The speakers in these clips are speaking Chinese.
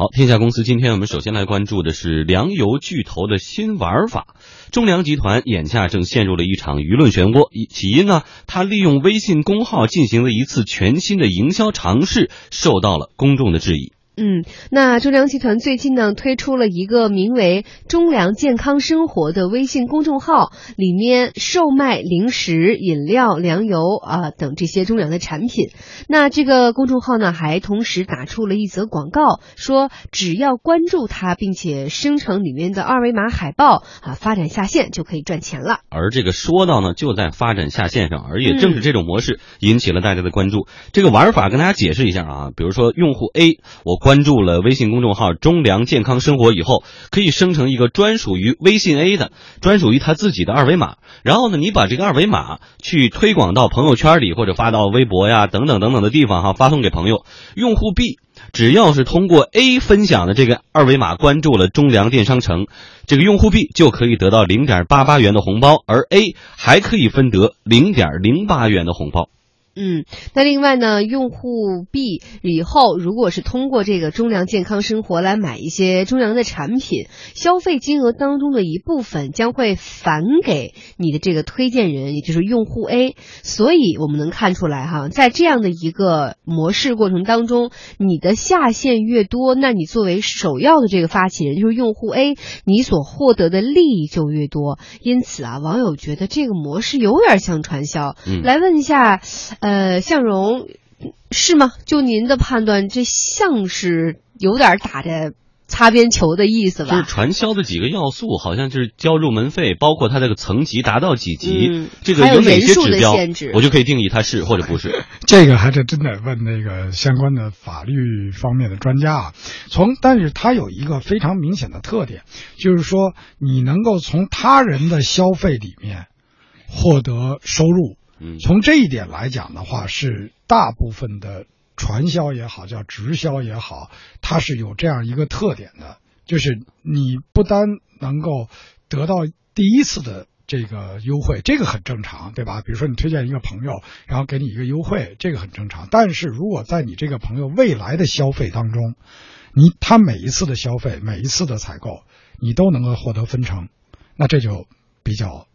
好，天下公司今天我们首先来关注的是粮油巨头的新玩法。中粮集团眼下正陷入了一场舆论漩涡，起因呢，他利用微信公号进行了一次全新的营销尝试，受到了公众的质疑。嗯，那中粮集团最近呢推出了一个名为“中粮健康生活”的微信公众号，里面售卖零食、饮料、粮油啊等这些中粮的产品。那这个公众号呢还同时打出了一则广告，说只要关注它，并且生成里面的二维码海报啊，发展下线就可以赚钱了。而这个说到呢，就在发展下线上，而也正是这种模式引起了大家的关注。这个玩法跟大家解释一下啊，比如说用户 A 我。关注了微信公众号“中粮健康生活”以后，可以生成一个专属于微信 A 的、专属于他自己的二维码。然后呢，你把这个二维码去推广到朋友圈里，或者发到微博呀等等等等的地方哈，发送给朋友。用户 B 只要是通过 A 分享的这个二维码关注了中粮电商城，这个用户 B 就可以得到零点八八元的红包，而 A 还可以分得零点零八元的红包。嗯，那另外呢，用户 B 以后如果是通过这个中粮健康生活来买一些中粮的产品，消费金额当中的一部分将会返给你的这个推荐人，也就是用户 A。所以我们能看出来哈，在这样的一个模式过程当中，你的下线越多，那你作为首要的这个发起人，就是用户 A，你所获得的利益就越多。因此啊，网友觉得这个模式有点像传销。嗯，来问一下。呃，向荣，是吗？就您的判断，这像是有点打着擦边球的意思吧？就是传销的几个要素，好像就是交入门费，包括它这个层级达到几级，这个有哪些指标，我就可以定义它是或者不是。这个还是真得问那个相关的法律方面的专家啊。从，但是它有一个非常明显的特点，就是说你能够从他人的消费里面获得收入。从这一点来讲的话，是大部分的传销也好，叫直销也好，它是有这样一个特点的，就是你不单能够得到第一次的这个优惠，这个很正常，对吧？比如说你推荐一个朋友，然后给你一个优惠，这个很正常。但是如果在你这个朋友未来的消费当中，你他每一次的消费，每一次的采购，你都能够获得分成，那这就比较。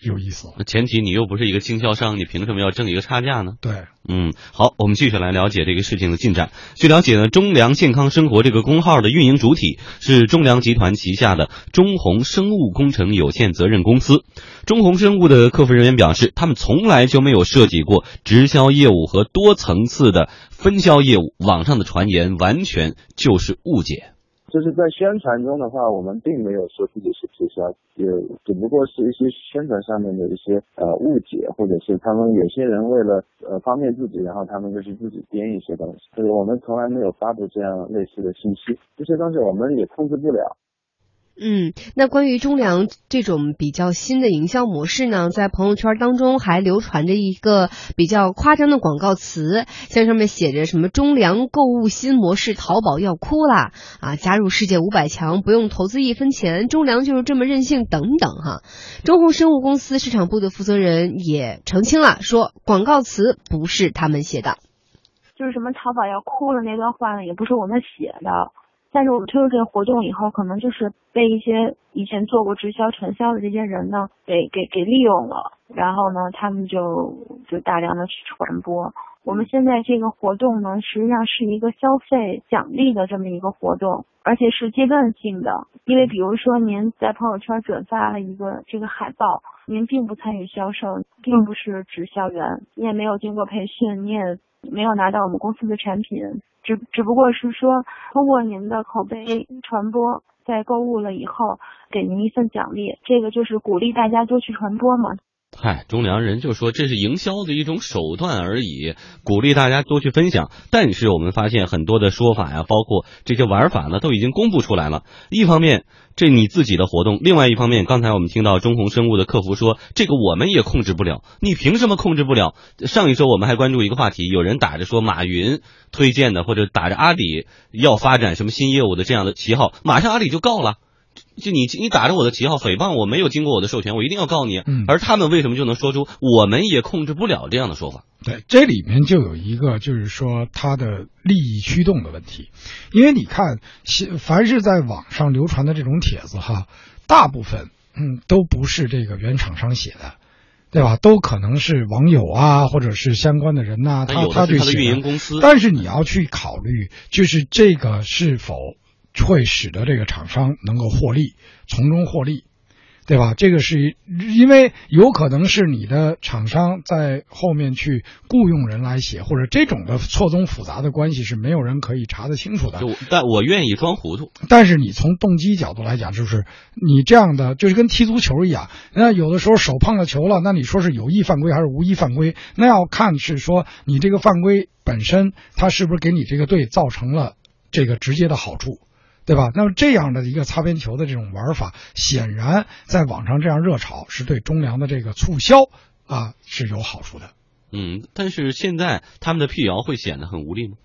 有意思，那前提你又不是一个经销商，你凭什么要挣一个差价呢？对，嗯，好，我们继续来了解这个事情的进展。据了解呢，中粮健康生活这个公号的运营主体是中粮集团旗下的中宏生物工程有限责任公司。中宏生物的客服人员表示，他们从来就没有涉及过直销业务和多层次的分销业务，网上的传言完全就是误解。就是在宣传中的话，我们并没有说自己是直销，也只不过是一些宣传上面的一些呃误解，或者是他们有些人为了呃方便自己，然后他们就是自己编一些东西。就是我们从来没有发布这样类似的信息，这些东西我们也控制不了。嗯，那关于中粮这种比较新的营销模式呢，在朋友圈当中还流传着一个比较夸张的广告词，像上面写着什么“中粮购物新模式，淘宝要哭啦”啊，加入世界五百强不用投资一分钱，中粮就是这么任性等等哈。中宏生物公司市场部的负责人也澄清了，说广告词不是他们写的，就是什么淘宝要哭了那段话呢，也不是我们写的。但是我们推出这个活动以后，可能就是被一些以前做过直销传销的这些人呢，给给给利用了，然后呢，他们就就大量的去传播。我们现在这个活动呢，实际上是一个消费奖励的这么一个活动，而且是阶段性的。因为比如说您在朋友圈转发了一个这个海报，您并不参与销售，并不是直销员，你也没有经过培训，你也没有拿到我们公司的产品。只只不过是说，通过您的口碑传播，在购物了以后，给您一份奖励，这个就是鼓励大家多去传播嘛。嗨，中粮人就说这是营销的一种手段而已，鼓励大家多去分享。但是我们发现很多的说法呀，包括这些玩法呢，都已经公布出来了。一方面，这你自己的活动；另外一方面，刚才我们听到中宏生物的客服说，这个我们也控制不了。你凭什么控制不了？上一周我们还关注一个话题，有人打着说马云推荐的，或者打着阿里要发展什么新业务的这样的旗号，马上阿里就告了。就你你打着我的旗号诽谤我，没有经过我的授权，我一定要告你。嗯而他们为什么就能说出我们也控制不了这样的说法？对，这里面就有一个，就是说它的利益驱动的问题，因为你看，凡是在网上流传的这种帖子哈，大部分嗯都不是这个原厂商写的，对吧？都可能是网友啊，或者是相关的人呐、他他有他的他去写运营公司，但是你要去考虑，就是这个是否会使得这个厂商能够获利，从中获利，对吧？这个是因为有可能是你的厂商在后面去雇佣人来写，或者这种的错综复杂的关系是没有人可以查得清楚的。就但我愿意装糊涂。但是你从动机角度来讲，就是你这样的，就是跟踢足球一样，那有的时候手碰了球了，那你说是有意犯规还是无意犯规？那要看是说你这个犯规本身，它是不是给你这个队造成了这个直接的好处。对吧？那么这样的一个擦边球的这种玩法，显然在网上这样热炒，是对中粮的这个促销啊是有好处的。嗯，但是现在他们的辟谣会显得很无力吗？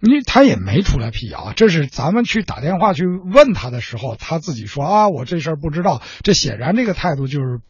因为他也没出来辟谣啊，这是咱们去打电话去问他的时候，他自己说啊，我这事儿不知道。这显然这个态度就是，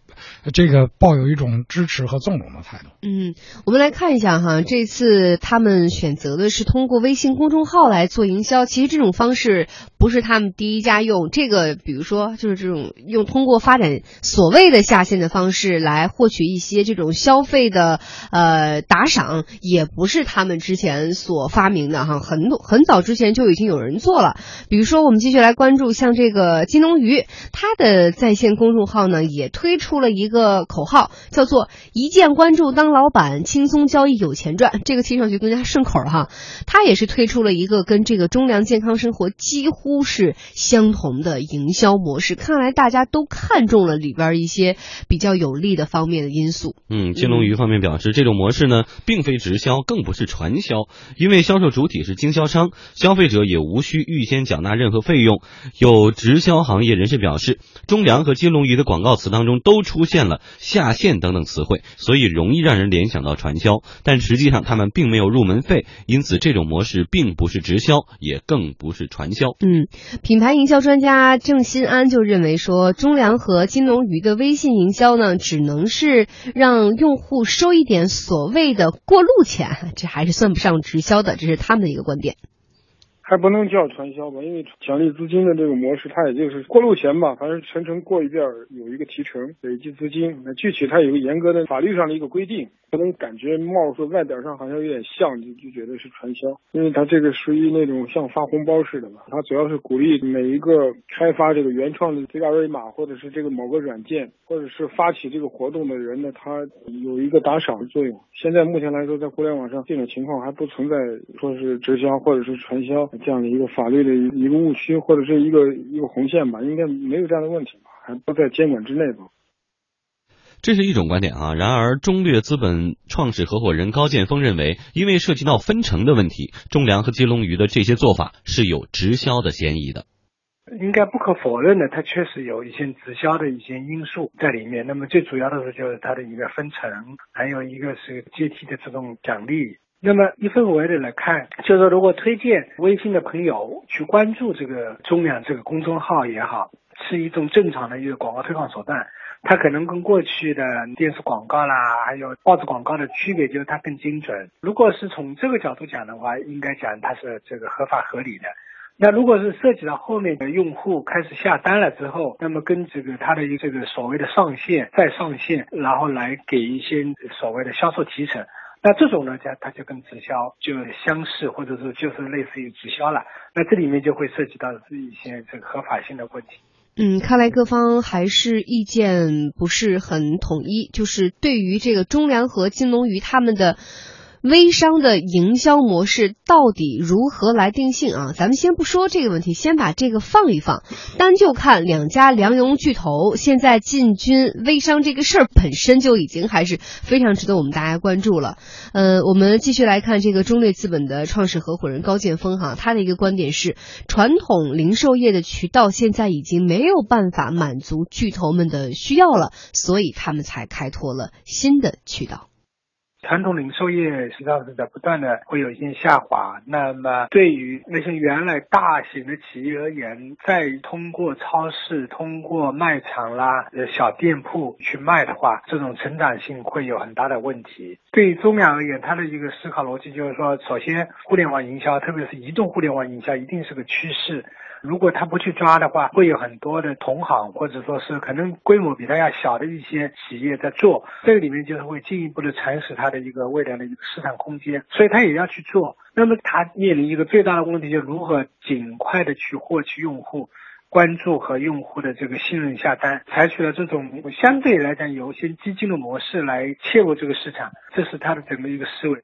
这个抱有一种支持和纵容的态度。嗯，我们来看一下哈，这次他们选择的是通过微信公众号来做营销。其实这种方式不是他们第一家用，这个比如说就是这种用通过发展所谓的下线的方式来获取一些这种消费的呃打赏，也不是他们之前所发明的哈，很多很早之前就已经有人做了。比如说，我们继续来关注像这个金龙鱼，它的在线公众号呢也推出了一个口号，叫做“一键关注当老板，轻松交易有钱赚”。这个听上去更加顺口了哈。它也是推出了一个跟这个中粮健康生活几乎是相同的营销模式。看来大家都看中了里边一些比较有利的方面的因素。嗯，金龙鱼方面表示，这种模式呢，并非直销，更不是传销，因为销售主体是经销商，消费者也无需预先缴纳任何费用。有直销行业人士表示，中粮和金龙鱼的广告词当中都出出现了下线等等词汇，所以容易让人联想到传销，但实际上他们并没有入门费，因此这种模式并不是直销，也更不是传销。嗯，品牌营销专家郑新安就认为说，中粮和金龙鱼的微信营销呢，只能是让用户收一点所谓的过路钱，这还是算不上直销的，这是他们的一个观点。还不能叫传销吧，因为奖励资金的这个模式，它也就是过路钱吧，反正全程过一遍有一个提成，累计资金。那具体它有个严格的法律上的一个规定，可能感觉貌似外表上好像有点像，就就觉得是传销，因为它这个属于那种像发红包似的吧，它主要是鼓励每一个开发这个原创的这个二维码，或者是这个某个软件，或者是发起这个活动的人呢，他有一个打赏的作用。现在目前来说，在互联网上这种情况还不存在说是直销或者是传销这样的一个法律的一个误区或者是一个一个红线吧，应该没有这样的问题吧，还不在监管之内吧。这是一种观点啊。然而，中略资本创始合伙人高剑锋认为，因为涉及到分成的问题，中粮和金龙鱼的这些做法是有直销的嫌疑的。应该不可否认的，它确实有一些直销的一些因素在里面。那么最主要的是就是它的一个分成，还有一个是阶梯的这种奖励。那么一分为二来看，就是说如果推荐微信的朋友去关注这个中粮这个公众号也好，是一种正常的一个广告推广手段。它可能跟过去的电视广告啦，还有报纸广告的区别就是它更精准。如果是从这个角度讲的话，应该讲它是这个合法合理的。那如果是涉及到后面的用户开始下单了之后，那么跟这个它的一个这个所谓的上线再上线，然后来给一些所谓的销售提成，那这种呢，它它就跟直销就相似，或者是就是类似于直销了。那这里面就会涉及到一些这个合法性的问题。嗯，看来各方还是意见不是很统一，就是对于这个中粮和金龙鱼他们的。微商的营销模式到底如何来定性啊？咱们先不说这个问题，先把这个放一放。单就看两家粮油巨头现在进军微商这个事儿本身就已经还是非常值得我们大家关注了。呃，我们继续来看这个中略资本的创始合伙人高剑峰哈，他的一个观点是，传统零售业的渠道现在已经没有办法满足巨头们的需要了，所以他们才开拓了新的渠道。传统零售业实际上是在不断的会有一些下滑。那么对于那些原来大型的企业而言，再通过超市、通过卖场啦、呃小店铺去卖的话，这种成长性会有很大的问题。对于中粮而言，它的一个思考逻辑就是说，首先互联网营销，特别是移动互联网营销，一定是个趋势。如果他不去抓的话，会有很多的同行或者说是可能规模比他要小的一些企业在做，这个里面就是会进一步的蚕食他的一个未来的一个市场空间，所以他也要去做。那么他面临一个最大的问题，就如何尽快的去获取用户关注和用户的这个信任下单，采取了这种相对来讲有些激进的模式来切入这个市场，这是他的整个一个思维。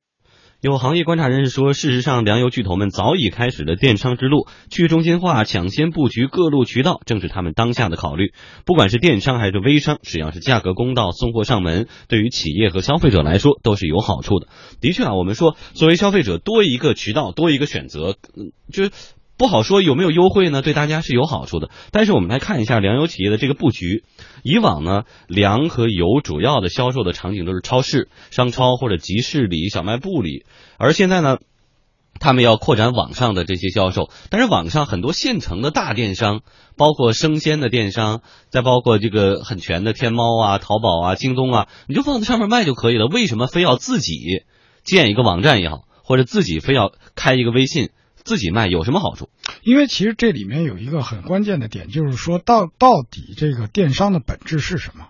有行业观察人士说，事实上，粮油巨头们早已开始了电商之路，去中心化、抢先布局各路渠道，正是他们当下的考虑。不管是电商还是微商，只要是价格公道、送货上门，对于企业和消费者来说都是有好处的。的确啊，我们说，作为消费者多一个渠道，多一个选择，嗯，就是。不好说有没有优惠呢？对大家是有好处的。但是我们来看一下粮油企业的这个布局。以往呢，粮和油主要的销售的场景都是超市、商超或者集市里、小卖部里，而现在呢，他们要扩展网上的这些销售。但是网上很多现成的大电商，包括生鲜的电商，再包括这个很全的天猫啊、淘宝啊、京东啊，你就放在上面卖就可以了。为什么非要自己建一个网站也好，或者自己非要开一个微信？自己卖有什么好处？因为其实这里面有一个很关键的点，就是说到到底这个电商的本质是什么？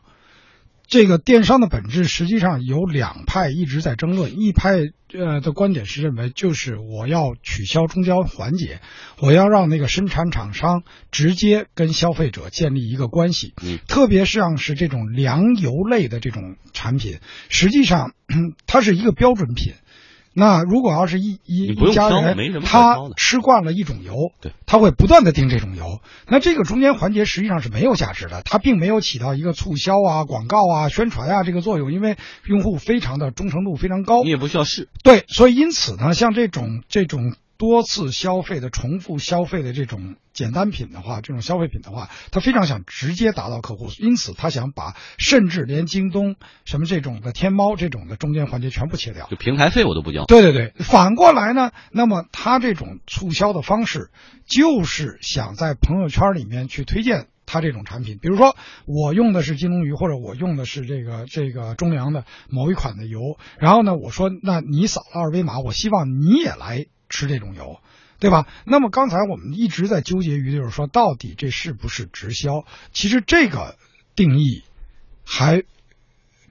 这个电商的本质实际上有两派一直在争论，一派呃的观点是认为就是我要取消中间环节，我要让那个生产厂商直接跟消费者建立一个关系。嗯，特别是像是这种粮油类的这种产品，实际上 它是一个标准品。那如果要是一一一家人，他吃惯了一种油，对，他会不断的订这种油。那这个中间环节实际上是没有价值的，它并没有起到一个促销啊、广告啊、宣传啊这个作用，因为用户非常的忠诚度非常高，你也不需要试。对，所以因此呢，像这种这种。多次消费的重复消费的这种简单品的话，这种消费品的话，他非常想直接达到客户，因此他想把甚至连京东什么这种的天猫这种的中间环节全部切掉，就平台费我都不交。对对对，反过来呢，那么他这种促销的方式就是想在朋友圈里面去推荐他这种产品，比如说我用的是金龙鱼，或者我用的是这个这个中粮的某一款的油，然后呢，我说那你扫了二维码，我希望你也来。吃这种油，对吧？那么刚才我们一直在纠结于，就是说到底这是不是直销？其实这个定义还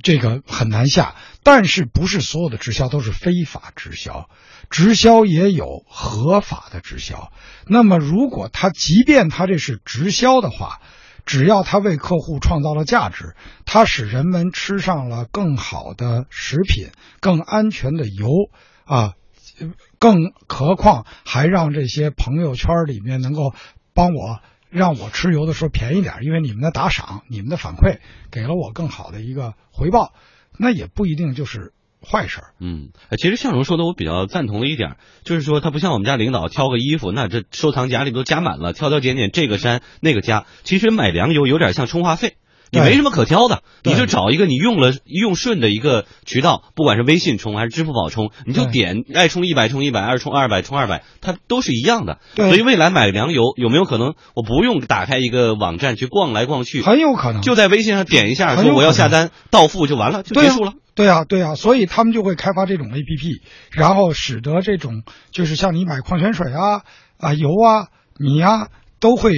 这个很难下。但是不是所有的直销都是非法直销？直销也有合法的直销。那么如果他即便他这是直销的话，只要他为客户创造了价值，他使人们吃上了更好的食品、更安全的油啊。更何况还让这些朋友圈里面能够帮我让我吃油的时候便宜点，因为你们的打赏、你们的反馈给了我更好的一个回报，那也不一定就是坏事。嗯，其实向荣说的我比较赞同的一点，就是说他不像我们家领导挑个衣服，那这收藏夹里都加满了，挑挑拣拣这个删那个加。其实买粮油有点像充话费。你没什么可挑的，你就找一个你用了用顺的一个渠道，不管是微信充还是支付宝充，你就点爱充一百充一百，爱充二百充二百，它都是一样的。所以未来买粮油有没有可能我不用打开一个网站去逛来逛去？很有可能，就在微信上点一下说我要下单，到付就完了，就结束了。对呀，对呀，所以他们就会开发这种 A P P，然后使得这种就是像你买矿泉水啊啊油啊米啊。都会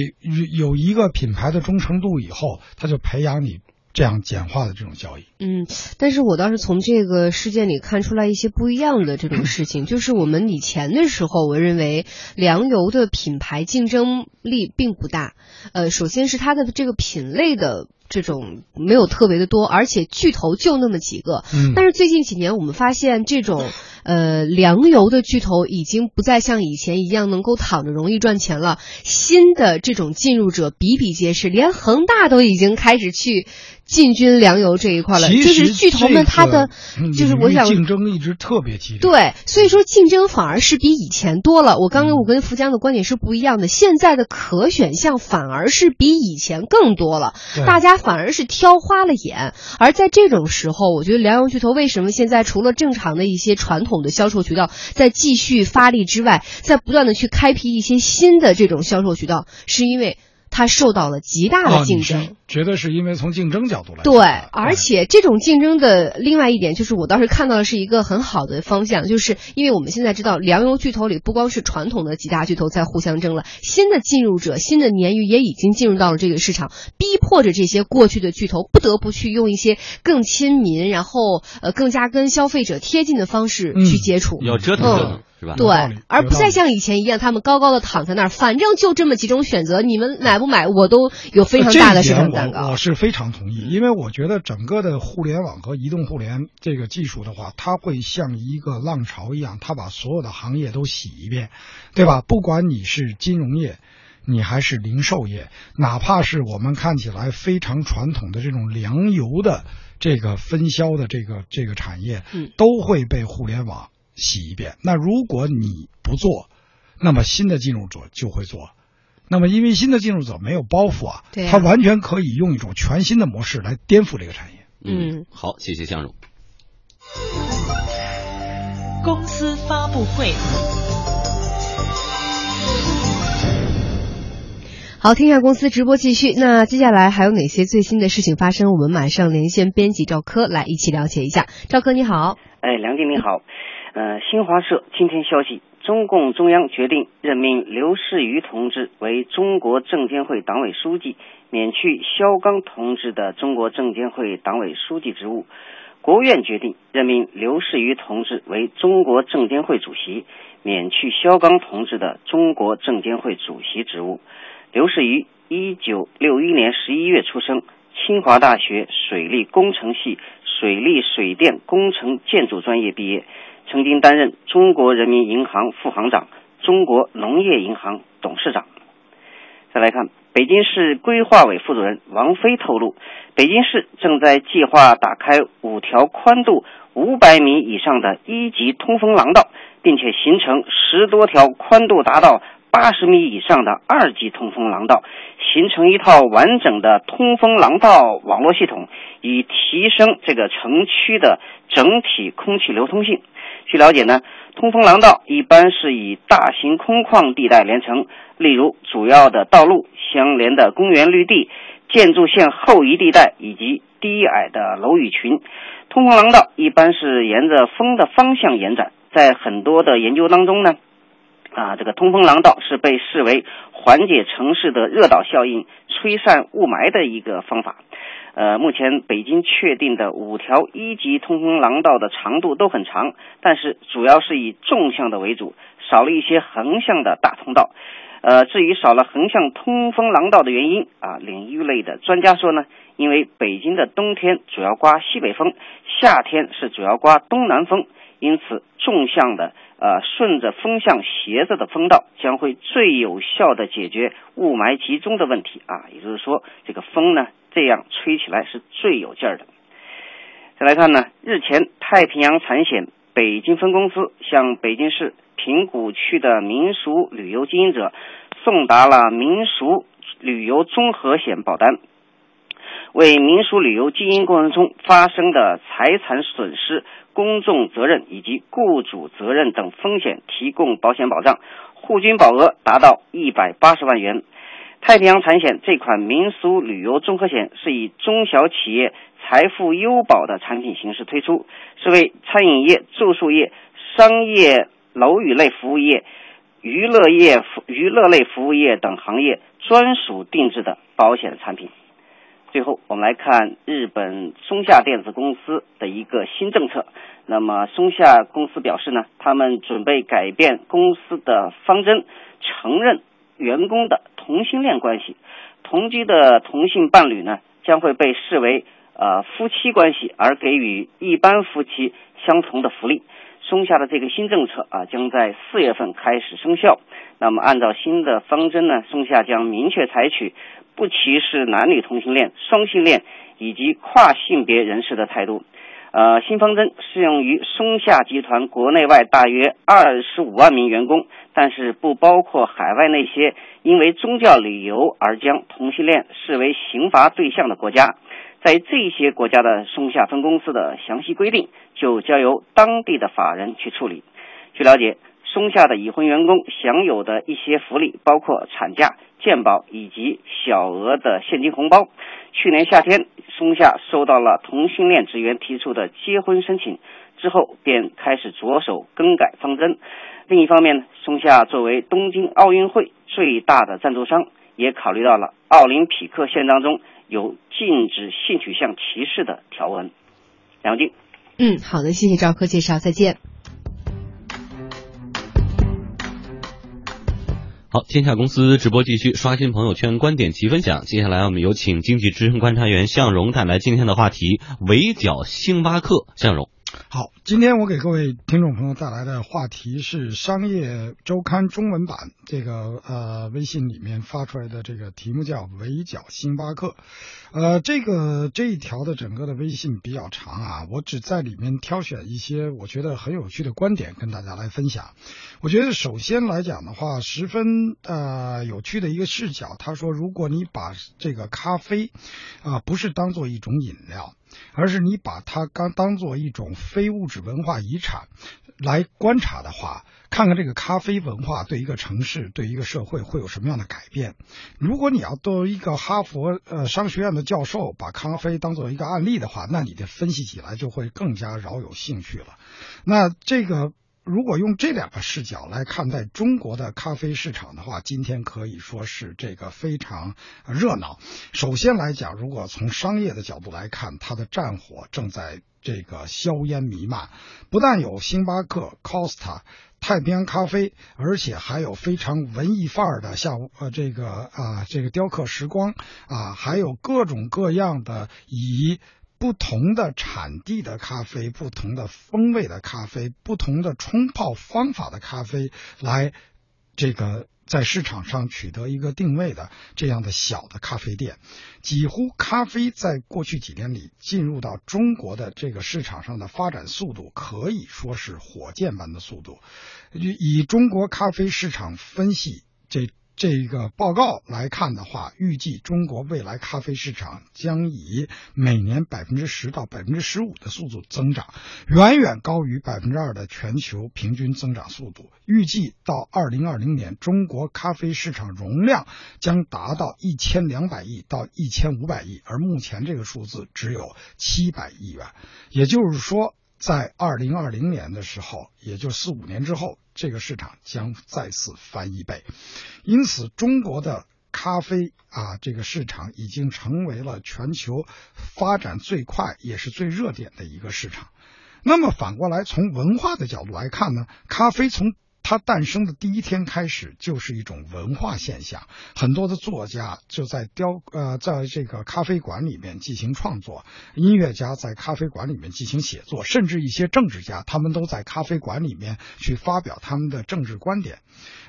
有一个品牌的忠诚度，以后他就培养你这样简化的这种交易。嗯，但是我倒是从这个事件里看出来一些不一样的这种事情，就是我们以前的时候，我认为粮油的品牌竞争力并不大。呃，首先是它的这个品类的这种没有特别的多，而且巨头就那么几个。嗯，但是最近几年我们发现这种。呃，粮油的巨头已经不再像以前一样能够躺着容易赚钱了。新的这种进入者比比皆是，连恒大都已经开始去进军粮油这一块了。就是巨头们他的，就是我想竞争一直特别激烈。对，所以说竞争反而是比以前多了。我刚刚我跟福江的观点是不一样的，现在的可选项反而是比以前更多了。大家反而是挑花了眼。而在这种时候，我觉得粮油巨头为什么现在除了正常的一些传统的销售渠道在继续发力之外，在不断的去开辟一些新的这种销售渠道，是因为。它受到了极大的竞争，哦、觉得是因为从竞争角度来对，而且这种竞争的另外一点就是，我倒是看到的是一个很好的方向，就是因为我们现在知道粮油巨头里不光是传统的几大巨头在互相争了，新的进入者、新的鲶鱼也已经进入到了这个市场，逼迫着这些过去的巨头不得不去用一些更亲民，然后呃更加跟消费者贴近的方式去接触，嗯、要折腾折腾。嗯对，而不再像以前一样，他们高高的躺在那儿，反正就这么几种选择，你们买不买，我都有非常大的市场蛋糕。我我是非常同意，因为我觉得整个的互联网和移动互联这个技术的话，它会像一个浪潮一样，它把所有的行业都洗一遍，对吧？不管你是金融业。你还是零售业，哪怕是我们看起来非常传统的这种粮油的这个分销的这个这个产业，嗯，都会被互联网。洗一遍。那如果你不做，那么新的进入者就会做。那么因为新的进入者没有包袱啊，对啊他完全可以用一种全新的模式来颠覆这个产业。嗯，好，谢谢向荣。公司发布会。好，天下公司直播继续。那接下来还有哪些最新的事情发生？我们马上连线编辑赵科来一起了解一下。赵科你好，哎，梁静你好。呃，新华社今天消息，中共中央决定任命刘士余同志为中国证监会党委书记，免去肖钢同志的中国证监会党委书记职务。国务院决定任命刘士余同志为中国证监会主席，免去肖钢同志的中国证监会主席职务。刘士余，一九六一年十一月出生，清华大学水利工程系水利水电工程建筑专业毕业，曾经担任中国人民银行副行长、中国农业银行董事长。再来看，北京市规划委副主任王飞透露，北京市正在计划打开五条宽度五百米以上的一级通风廊道，并且形成十多条宽度达到八十米以上的二级通风廊道，形成一套完整的通风廊道网络系统，以提升这个城区的整体空气流通性。据了解呢，通风廊道一般是以大型空旷地带连成，例如主要的道路、相连的公园绿地、建筑线后移地带以及低矮的楼宇群。通风廊道一般是沿着风的方向延展，在很多的研究当中呢。啊，这个通风廊道是被视为缓解城市的热岛效应、吹散雾霾的一个方法。呃，目前北京确定的五条一级通风廊道的长度都很长，但是主要是以纵向的为主，少了一些横向的大通道。呃，至于少了横向通风廊道的原因啊，领域类的专家说呢，因为北京的冬天主要刮西北风，夏天是主要刮东南风，因此纵向的。呃，顺着风向斜着的风道将会最有效的解决雾霾集中的问题啊，也就是说，这个风呢这样吹起来是最有劲儿的。再来看呢，日前太平洋产险北京分公司向北京市平谷区的民俗旅游经营者送达了民俗旅游综合险保单，为民俗旅游经营过程中发生的财产损失。公众责任以及雇主责任等风险提供保险保障，户均保额达到一百八十万元。太平洋产险这款民俗旅游综合险是以中小企业财富优保的产品形式推出，是为餐饮业、住宿业、商业楼宇类服务业、娱乐业、娱乐类服务业等行业专属定制的保险产品。最后，我们来看日本松下电子公司的一个新政策。那么，松下公司表示呢，他们准备改变公司的方针，承认员工的同性恋关系。同居的同性伴侣呢，将会被视为呃夫妻关系，而给予一般夫妻相同的福利。松下的这个新政策啊，将在四月份开始生效。那么，按照新的方针呢，松下将明确采取。不歧视男女同性恋、双性恋以及跨性别人士的态度，呃，新方针适用于松下集团国内外大约二十五万名员工，但是不包括海外那些因为宗教理由而将同性恋视为刑罚对象的国家。在这些国家的松下分公司的详细规定，就交由当地的法人去处理。据了解，松下的已婚员工享有的一些福利包括产假、健保以及小额的现金红包。去年夏天，松下收到了同性恋职员提出的结婚申请，之后便开始着手更改方针。另一方面，松下作为东京奥运会最大的赞助商，也考虑到了奥林匹克宪章中有禁止性取向歧视的条文。梁静，嗯，好的，谢谢赵科介绍，再见。好，天下公司直播继续，刷新朋友圈，观点及分享。接下来我们有请经济之声观察员向荣带来今天的话题：围剿星巴克。向荣，好，今天我给各位听众朋友带来的话题是《商业周刊》中文版这个呃微信里面发出来的这个题目叫“围剿星巴克”。呃，这个这一条的整个的微信比较长啊，我只在里面挑选一些我觉得很有趣的观点跟大家来分享。我觉得首先来讲的话，十分呃有趣的一个视角。他说，如果你把这个咖啡啊不是当做一种饮料，而是你把它刚当做一种非物质文化遗产来观察的话，看看这个咖啡文化对一个城市、对一个社会会有什么样的改变。如果你要作为一个哈佛呃商学院的教授把咖啡当做一个案例的话，那你的分析起来就会更加饶有兴趣了。那这个。如果用这两个视角来看待中国的咖啡市场的话，今天可以说是这个非常热闹。首先来讲，如果从商业的角度来看，它的战火正在这个硝烟弥漫。不但有星巴克、Costa、太平洋咖啡，而且还有非常文艺范儿的，像呃这个啊这个雕刻时光啊，还有各种各样的以。不同的产地的咖啡，不同的风味的咖啡，不同的冲泡方法的咖啡，来这个在市场上取得一个定位的这样的小的咖啡店，几乎咖啡在过去几年里进入到中国的这个市场上的发展速度可以说是火箭般的速度。以中国咖啡市场分析这。这个报告来看的话，预计中国未来咖啡市场将以每年百分之十到百分之十五的速度增长，远远高于百分之二的全球平均增长速度。预计到二零二零年，中国咖啡市场容量将达到一千两百亿到一千五百亿，而目前这个数字只有七百亿元，也就是说。在二零二零年的时候，也就四五年之后，这个市场将再次翻一倍。因此，中国的咖啡啊，这个市场已经成为了全球发展最快也是最热点的一个市场。那么反过来，从文化的角度来看呢，咖啡从它诞生的第一天开始就是一种文化现象，很多的作家就在雕呃，在这个咖啡馆里面进行创作，音乐家在咖啡馆里面进行写作，甚至一些政治家，他们都在咖啡馆里面去发表他们的政治观点。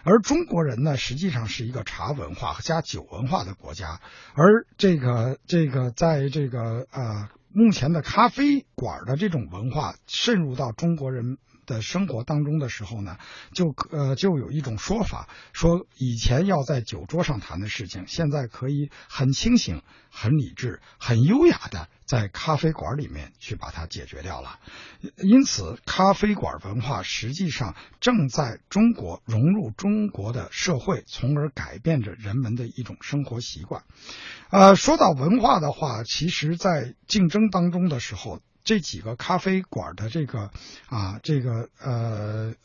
而中国人呢，实际上是一个茶文化和加酒文化的国家，而这个这个在这个呃目前的咖啡馆的这种文化渗入到中国人。的生活当中的时候呢，就呃就有一种说法，说以前要在酒桌上谈的事情，现在可以很清醒、很理智、很优雅的在咖啡馆里面去把它解决掉了。因此，咖啡馆文化实际上正在中国融入中国的社会，从而改变着人们的一种生活习惯。呃，说到文化的话，其实，在竞争当中的时候。这几个咖啡馆的这个啊，这个呃，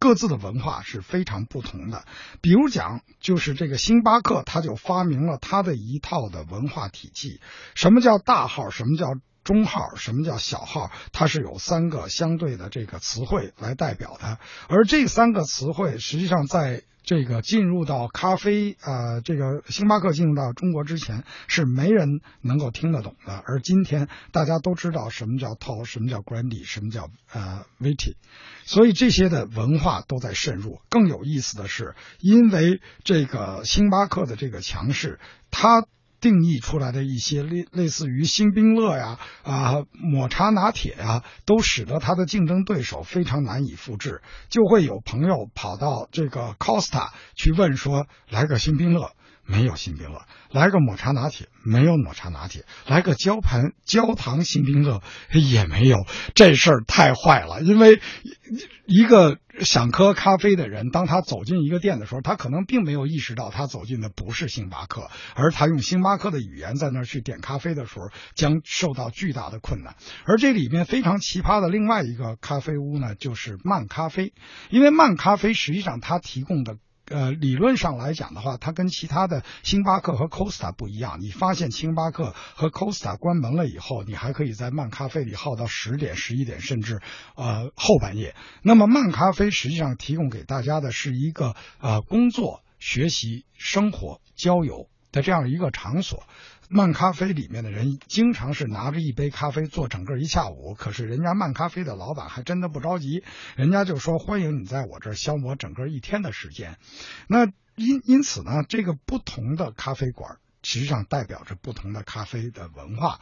各自的文化是非常不同的。比如讲，就是这个星巴克，他就发明了他的一套的文化体系。什么叫大号？什么叫中号？什么叫小号？它是有三个相对的这个词汇来代表的。而这三个词汇，实际上在这个进入到咖啡啊，这个星巴克进入到中国之前是没人能够听得懂的，而今天大家都知道什么叫 tall，什么叫 grandy，什么叫呃 viti，所以这些的文化都在渗入。更有意思的是，因为这个星巴克的这个强势，它定义出来的一些类类似于新冰乐呀、啊抹茶拿铁呀，都使得它的竞争对手非常难以复制。就会有朋友跑到这个 Costa 去问说：“来个新冰乐。”没有新冰乐，来个抹茶拿铁，没有抹茶拿铁，来个焦盘焦糖新冰乐也没有，这事儿太坏了。因为一个想喝咖啡的人，当他走进一个店的时候，他可能并没有意识到他走进的不是星巴克，而他用星巴克的语言在那儿去点咖啡的时候，将受到巨大的困难。而这里面非常奇葩的另外一个咖啡屋呢，就是慢咖啡，因为慢咖啡实际上它提供的。呃，理论上来讲的话，它跟其他的星巴克和 Costa 不一样。你发现星巴克和 Costa 关门了以后，你还可以在漫咖啡里耗到十点、十一点，甚至呃后半夜。那么漫咖啡实际上提供给大家的是一个呃工作、学习、生活、交友的这样一个场所。慢咖啡里面的人经常是拿着一杯咖啡坐整个一下午，可是人家慢咖啡的老板还真的不着急，人家就说欢迎你在我这消磨整个一天的时间。那因因此呢，这个不同的咖啡馆实际上代表着不同的咖啡的文化。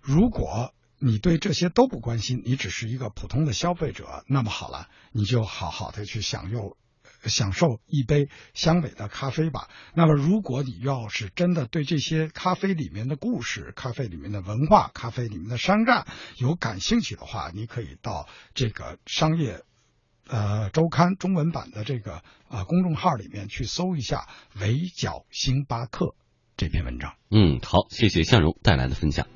如果你对这些都不关心，你只是一个普通的消费者，那么好了，你就好好的去享用。享受一杯香美的咖啡吧。那么，如果你要是真的对这些咖啡里面的故事、咖啡里面的文化、咖啡里面的商战有感兴趣的话，你可以到这个商业呃周刊中文版的这个啊、呃、公众号里面去搜一下“围剿星巴克”这篇文章。嗯，好，谢谢向荣带来的分享。